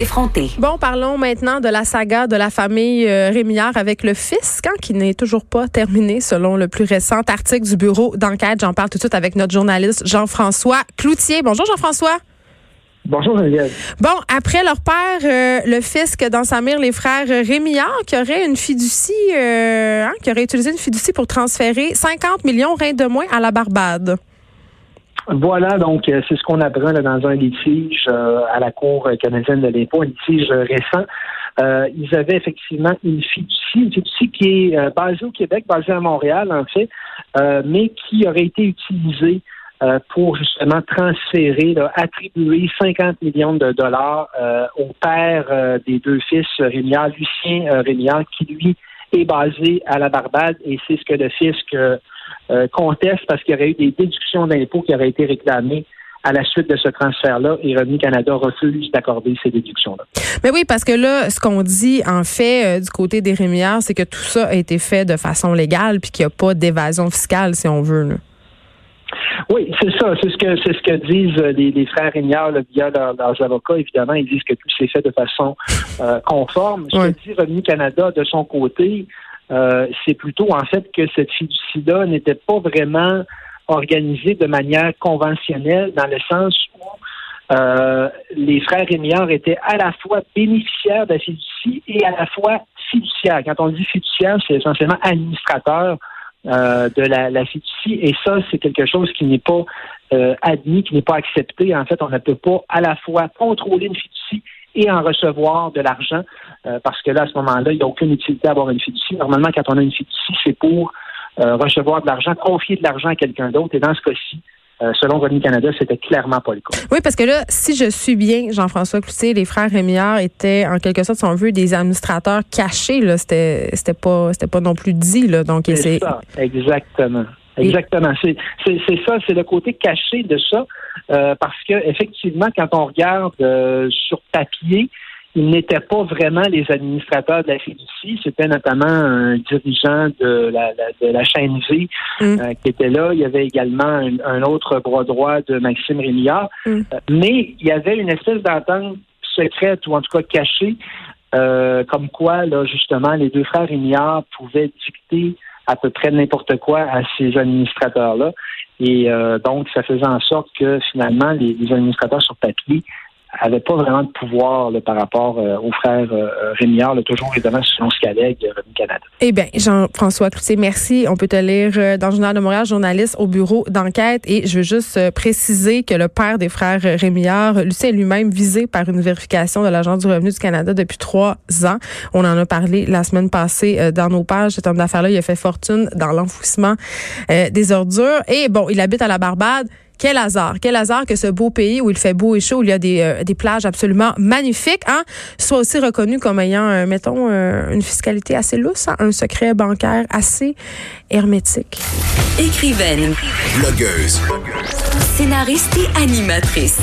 Effronté. Bon, parlons maintenant de la saga de la famille euh, Rémillard avec le fisc, hein, qui n'est toujours pas terminé selon le plus récent article du bureau d'enquête. J'en parle tout de suite avec notre journaliste Jean-François Cloutier. Bonjour Jean-François. Bonjour Geneviève. Bon, après leur père, euh, le fisc dans sa mire, les frères Rémillard, qui aurait une fiducie, euh, hein, qui aurait utilisé une fiducie pour transférer 50 millions rien de moins à la Barbade. Voilà, donc euh, c'est ce qu'on apprend là, dans un litige euh, à la Cour canadienne de l'impôt, un litige récent. Euh, ils avaient effectivement une fiducie, une fiducie qui est basée au Québec, basée à Montréal en fait, mais qui aurait été utilisée pour justement transférer, attribuer 50 millions de dollars au père des deux fils Rémillard, Lucien Rémillard, qui lui est basé à la Barbade et c'est ce que le fisc euh, conteste parce qu'il y aurait eu des déductions d'impôts qui auraient été réclamées à la suite de ce transfert-là et Revenu Canada refuse d'accorder ces déductions-là. Mais oui, parce que là, ce qu'on dit en fait euh, du côté des Rémières, c'est que tout ça a été fait de façon légale puis qu'il n'y a pas d'évasion fiscale, si on veut. Oui, c'est ça. C'est ce que c'est ce que disent euh, les, frères Rémières via leurs, avocats. Évidemment, ils disent que tout s'est fait de façon conforme. Ce que dit Revenu Canada de son côté, euh, c'est plutôt en fait que cette fiducie-là n'était pas vraiment organisée de manière conventionnelle dans le sens où euh, les frères Rémillard étaient à la fois bénéficiaires de la fiducie et à la fois fiduciaires. Quand on dit fiduciaire, c'est essentiellement administrateur euh, de la, la, fiducie et ça, c'est quelque chose qui n'est pas admis, qui n'est pas accepté. En fait, on ne peut pas à la fois contrôler une fiducie et en recevoir de l'argent, euh, parce que là, à ce moment-là, il n'y a aucune utilité à avoir une fiducie. Normalement, quand on a une fiducie, c'est pour euh, recevoir de l'argent, confier de l'argent à quelqu'un d'autre. Et dans ce cas-ci, euh, selon Revenu Canada, c'était clairement pas le cas. Oui, parce que là, si je suis bien, Jean-François Cloutier, les frères Rémillard étaient en quelque sorte, si on veut, des administrateurs cachés. Là, c'était, c'était pas, c'était pas non plus dit. Là, donc c'est ça, exactement. Exactement. C'est, ça, c'est le côté caché de ça. Euh, parce que effectivement, quand on regarde euh, sur papier, ils n'étaient pas vraiment les administrateurs de la fiducie. C'était notamment un dirigeant de la, de la chaîne V mm. euh, qui était là. Il y avait également un, autre bras droit de Maxime Rémillard. Mm. mais il y avait une espèce d'entente secrète ou en tout cas cachée, comme quoi, là, justement, les deux frères Rémillard pouvaient dicter à peu près n'importe quoi à ces administrateurs-là. Et euh, donc, ça faisait en sorte que finalement, les, administrateurs sur papier n'avaient pas vraiment de pouvoir par rapport euh, aux frères euh, Rémillard, toujours évidemment selon ce qu'allègue Revenu Canada. Eh bien, Jean-François Cloutier, merci. On peut te lire dans le Journal de Montréal, journaliste au bureau d'enquête. Et je veux juste préciser que le père des frères Rémillard, Lucien, lui-même visé par une vérification de l'Agence du revenu du Canada depuis trois ans. On en a parlé la semaine passée dans nos pages. Cet homme d'affaires-là, il a fait fortune dans l'enfouissement des ordures. Et bon, il habite à la Barbade. Quel hasard, quel hasard que ce beau pays où il fait beau et chaud, où il y a des, euh, des plages absolument magnifiques, hein, soit aussi reconnu comme ayant, euh, mettons, euh, une fiscalité assez lousse, hein, un secret bancaire assez hermétique. Écrivaine, blogueuse, scénariste et animatrice.